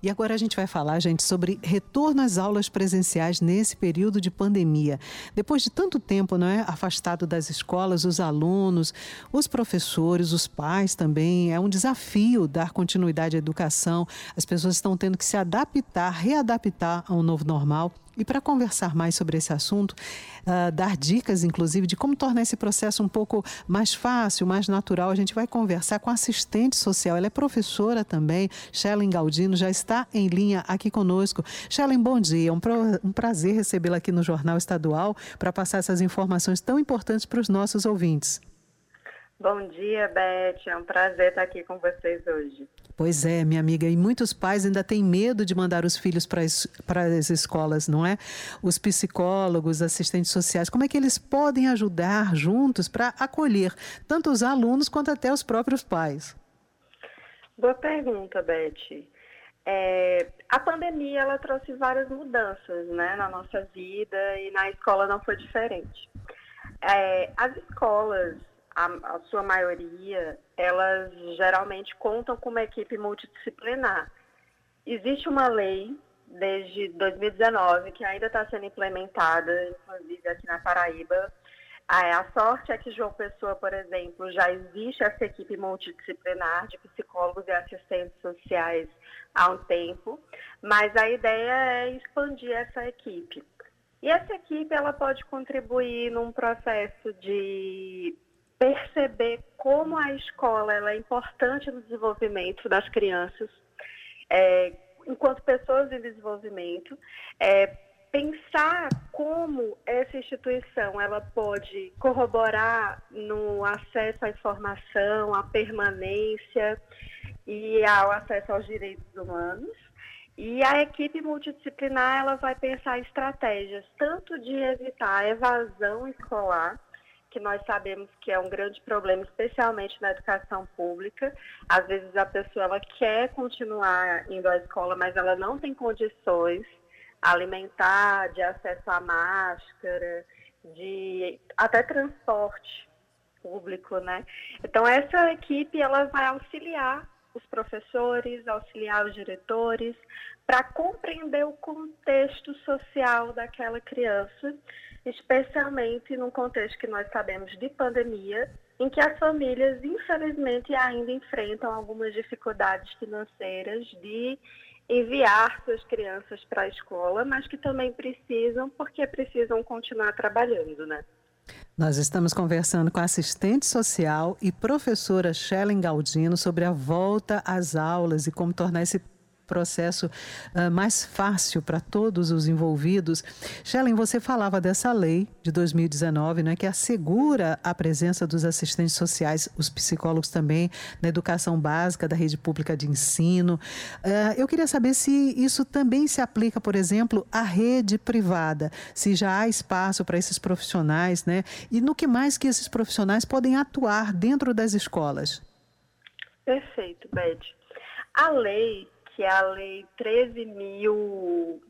E agora a gente vai falar, gente, sobre retorno às aulas presenciais nesse período de pandemia. Depois de tanto tempo, não é, afastado das escolas, os alunos, os professores, os pais também, é um desafio dar continuidade à educação. As pessoas estão tendo que se adaptar, readaptar ao novo normal. E para conversar mais sobre esse assunto, uh, dar dicas, inclusive, de como tornar esse processo um pouco mais fácil, mais natural, a gente vai conversar com a assistente social. Ela é professora também, Shellen Galdino, já está em linha aqui conosco. Shellen, bom dia. É um, um prazer recebê-la aqui no Jornal Estadual para passar essas informações tão importantes para os nossos ouvintes. Bom dia, Beth. É um prazer estar aqui com vocês hoje. Pois é, minha amiga, e muitos pais ainda têm medo de mandar os filhos para as escolas, não é? Os psicólogos, assistentes sociais, como é que eles podem ajudar juntos para acolher tanto os alunos quanto até os próprios pais? Boa pergunta, Beth. É, a pandemia ela trouxe várias mudanças né, na nossa vida e na escola não foi diferente. É, as escolas a, a sua maioria, elas geralmente contam com uma equipe multidisciplinar. Existe uma lei desde 2019 que ainda está sendo implementada, inclusive aqui na Paraíba. A sorte é que João Pessoa, por exemplo, já existe essa equipe multidisciplinar de psicólogos e assistentes sociais há um tempo, mas a ideia é expandir essa equipe. E essa equipe ela pode contribuir num processo de perceber como a escola é importante no desenvolvimento das crianças, é, enquanto pessoas em desenvolvimento, é, pensar como essa instituição ela pode corroborar no acesso à informação, à permanência e ao acesso aos direitos humanos. E a equipe multidisciplinar ela vai pensar estratégias tanto de evitar a evasão escolar, que nós sabemos que é um grande problema, especialmente na educação pública. Às vezes a pessoa ela quer continuar indo à escola, mas ela não tem condições alimentar, de acesso à máscara, de até transporte público, né? Então essa equipe ela vai auxiliar os professores, auxiliar os diretores para compreender o contexto social daquela criança especialmente num contexto que nós sabemos de pandemia, em que as famílias, infelizmente, ainda enfrentam algumas dificuldades financeiras de enviar suas crianças para a escola, mas que também precisam, porque precisam continuar trabalhando, né? Nós estamos conversando com a assistente social e professora Shellen Galdino sobre a volta às aulas e como tornar esse processo uh, mais fácil para todos os envolvidos. Shellen, você falava dessa lei de 2019, né, que assegura a presença dos assistentes sociais, os psicólogos também, na educação básica da rede pública de ensino. Uh, eu queria saber se isso também se aplica, por exemplo, à rede privada, se já há espaço para esses profissionais, né? E no que mais que esses profissionais podem atuar dentro das escolas. Perfeito, Beth. A lei que é a Lei 13 mil,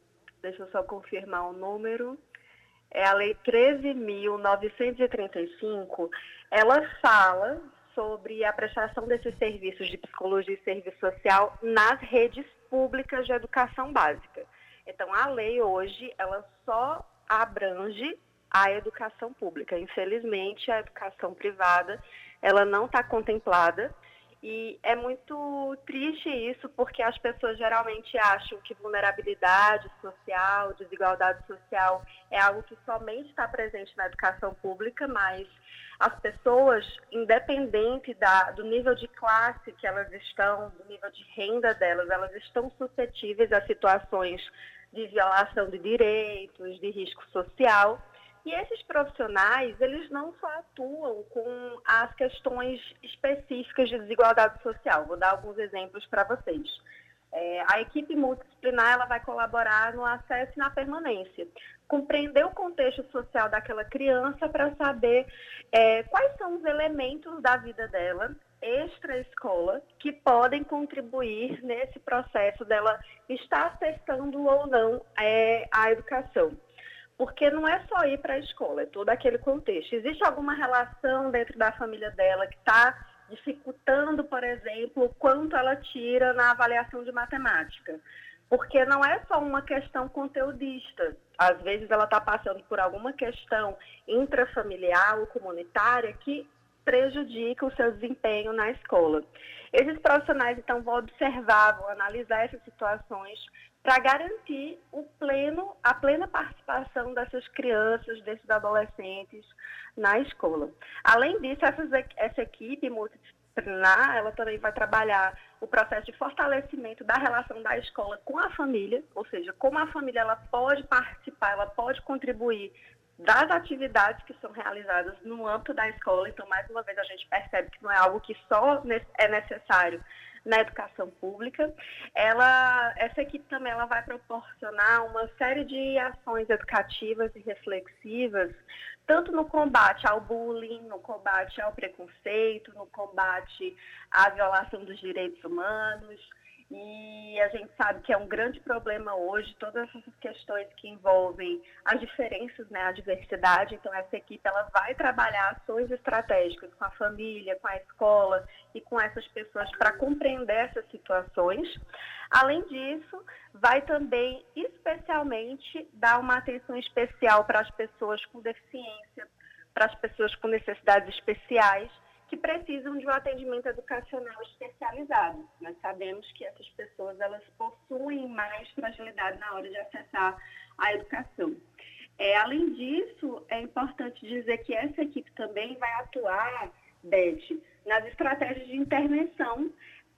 deixa eu só confirmar o número, é a Lei 13.935, ela fala sobre a prestação desses serviços de psicologia e serviço social nas redes públicas de educação básica. Então, a lei hoje, ela só abrange a educação pública. Infelizmente, a educação privada, ela não está contemplada e é muito triste isso, porque as pessoas geralmente acham que vulnerabilidade social, desigualdade social é algo que somente está presente na educação pública, mas as pessoas, independente da, do nível de classe que elas estão, do nível de renda delas, elas estão suscetíveis a situações de violação de direitos, de risco social. E esses profissionais, eles não só atuam com as questões específicas de desigualdade social. Vou dar alguns exemplos para vocês. É, a equipe multidisciplinar ela vai colaborar no acesso e na permanência. Compreender o contexto social daquela criança para saber é, quais são os elementos da vida dela, extra-escola, que podem contribuir nesse processo dela estar acessando ou não é, a educação porque não é só ir para a escola, é todo aquele contexto. Existe alguma relação dentro da família dela que está dificultando, por exemplo, quanto ela tira na avaliação de matemática. Porque não é só uma questão conteudista. Às vezes ela está passando por alguma questão intrafamiliar ou comunitária que prejudica o seu desempenho na escola. Esses profissionais, então, vão observar, vão analisar essas situações para garantir o pleno, a plena participação dessas crianças, desses adolescentes na escola. Além disso, essa equipe multidisciplinar, ela também vai trabalhar o processo de fortalecimento da relação da escola com a família, ou seja, como a família ela pode participar, ela pode contribuir das atividades que são realizadas no âmbito da escola. Então, mais uma vez, a gente percebe que não é algo que só é necessário na educação pública. Ela, essa equipe também ela vai proporcionar uma série de ações educativas e reflexivas, tanto no combate ao bullying, no combate ao preconceito, no combate à violação dos direitos humanos, e a gente sabe que é um grande problema hoje todas essas questões que envolvem as diferenças, né, a diversidade. Então essa equipe ela vai trabalhar ações estratégicas com a família, com a escola e com essas pessoas para compreender essas situações. Além disso, vai também especialmente dar uma atenção especial para as pessoas com deficiência, para as pessoas com necessidades especiais que precisam de um atendimento educacional especializado. Nós sabemos que essas pessoas elas possuem mais fragilidade na hora de acessar a educação. É, além disso, é importante dizer que essa equipe também vai atuar, Beth, nas estratégias de intervenção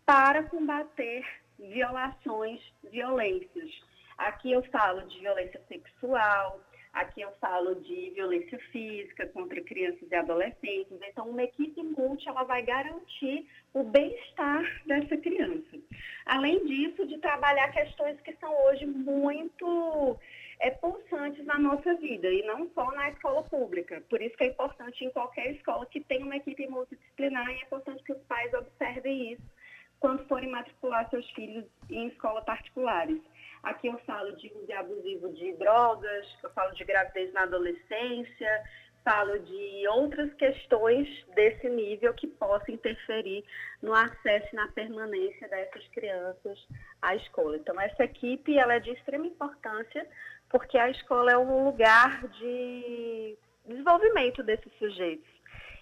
para combater violações, violências. Aqui eu falo de violência sexual, Aqui eu falo de violência física contra crianças e adolescentes. Então, uma equipe multi ela vai garantir o bem-estar dessa criança. Além disso, de trabalhar questões que são hoje muito é, pulsantes na nossa vida, e não só na escola pública. Por isso que é importante em qualquer escola que tenha uma equipe multidisciplinar, e é importante que os pais observem isso quando forem matricular seus filhos em escolas particulares. Aqui eu falo de uso abusivo de drogas, eu falo de gravidez na adolescência, falo de outras questões desse nível que possam interferir no acesso e na permanência dessas crianças à escola. Então, essa equipe ela é de extrema importância porque a escola é um lugar de desenvolvimento desses sujeitos.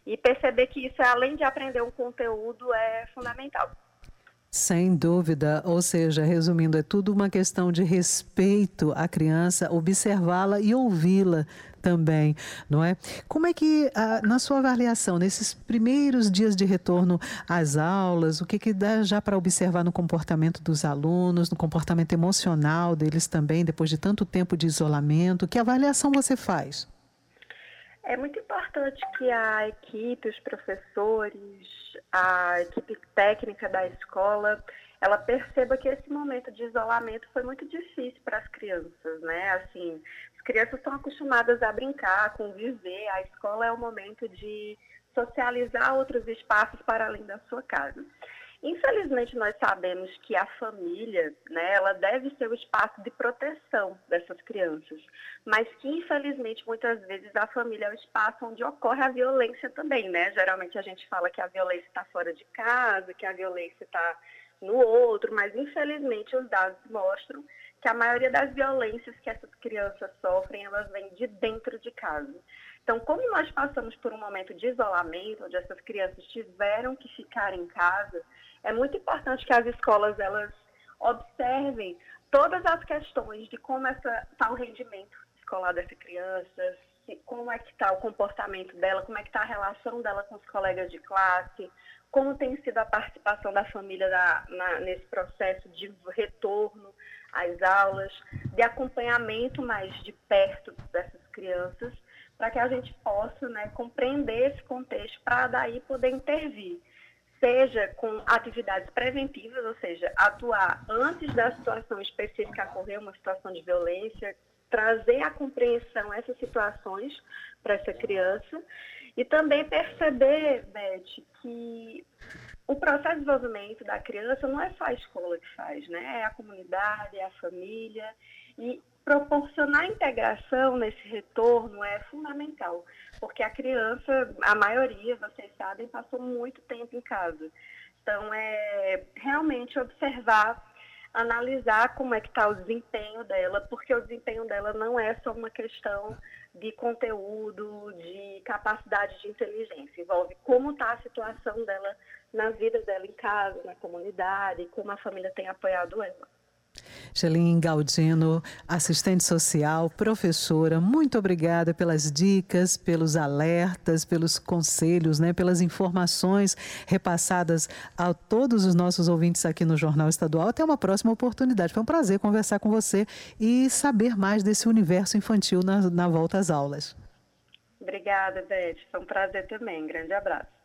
E perceber que isso, além de aprender um conteúdo, é fundamental. Sem dúvida, ou seja, resumindo, é tudo uma questão de respeito à criança, observá-la e ouvi-la também, não é? Como é que, ah, na sua avaliação, nesses primeiros dias de retorno às aulas, o que, que dá já para observar no comportamento dos alunos, no comportamento emocional deles também, depois de tanto tempo de isolamento? Que avaliação você faz? É muito importante que a equipe, os professores, a equipe técnica da escola, ela perceba que esse momento de isolamento foi muito difícil para as crianças, né? Assim, as crianças estão acostumadas a brincar, conviver, a escola é o momento de socializar outros espaços para além da sua casa. Infelizmente, nós sabemos que a família, né, ela deve ser o espaço de proteção dessas crianças, mas que, infelizmente, muitas vezes a família é o espaço onde ocorre a violência também, né? Geralmente a gente fala que a violência está fora de casa, que a violência está no outro, mas, infelizmente, os dados mostram que a maioria das violências que essas crianças sofrem, elas vêm de dentro de casa. Então, como nós passamos por um momento de isolamento, onde essas crianças tiveram que ficar em casa, é muito importante que as escolas elas observem todas as questões de como está o rendimento escolar dessa criança, como é que está o comportamento dela, como é que está a relação dela com os colegas de classe, como tem sido a participação da família da, na, nesse processo de retorno às aulas, de acompanhamento mais de perto dessas crianças, para que a gente possa né, compreender esse contexto para daí poder intervir seja com atividades preventivas, ou seja, atuar antes da situação específica ocorrer, uma situação de violência, trazer a compreensão essas situações para essa criança e também perceber, Beth, que o processo de desenvolvimento da criança não é só a escola que faz, né? É a comunidade, é a família. E proporcionar integração nesse retorno é fundamental, porque a criança, a maioria, vocês sabem, passou muito tempo em casa. Então, é realmente observar, analisar como é que está o desempenho dela, porque o desempenho dela não é só uma questão de conteúdo, de capacidade de inteligência, envolve como está a situação dela na vida dela em casa, na comunidade, como a família tem apoiado ela. Gelin Galdino, assistente social, professora, muito obrigada pelas dicas, pelos alertas, pelos conselhos, né, pelas informações repassadas a todos os nossos ouvintes aqui no Jornal Estadual. Até uma próxima oportunidade. Foi um prazer conversar com você e saber mais desse universo infantil na, na volta às aulas. Obrigada, Beth. Foi um prazer também. Grande abraço.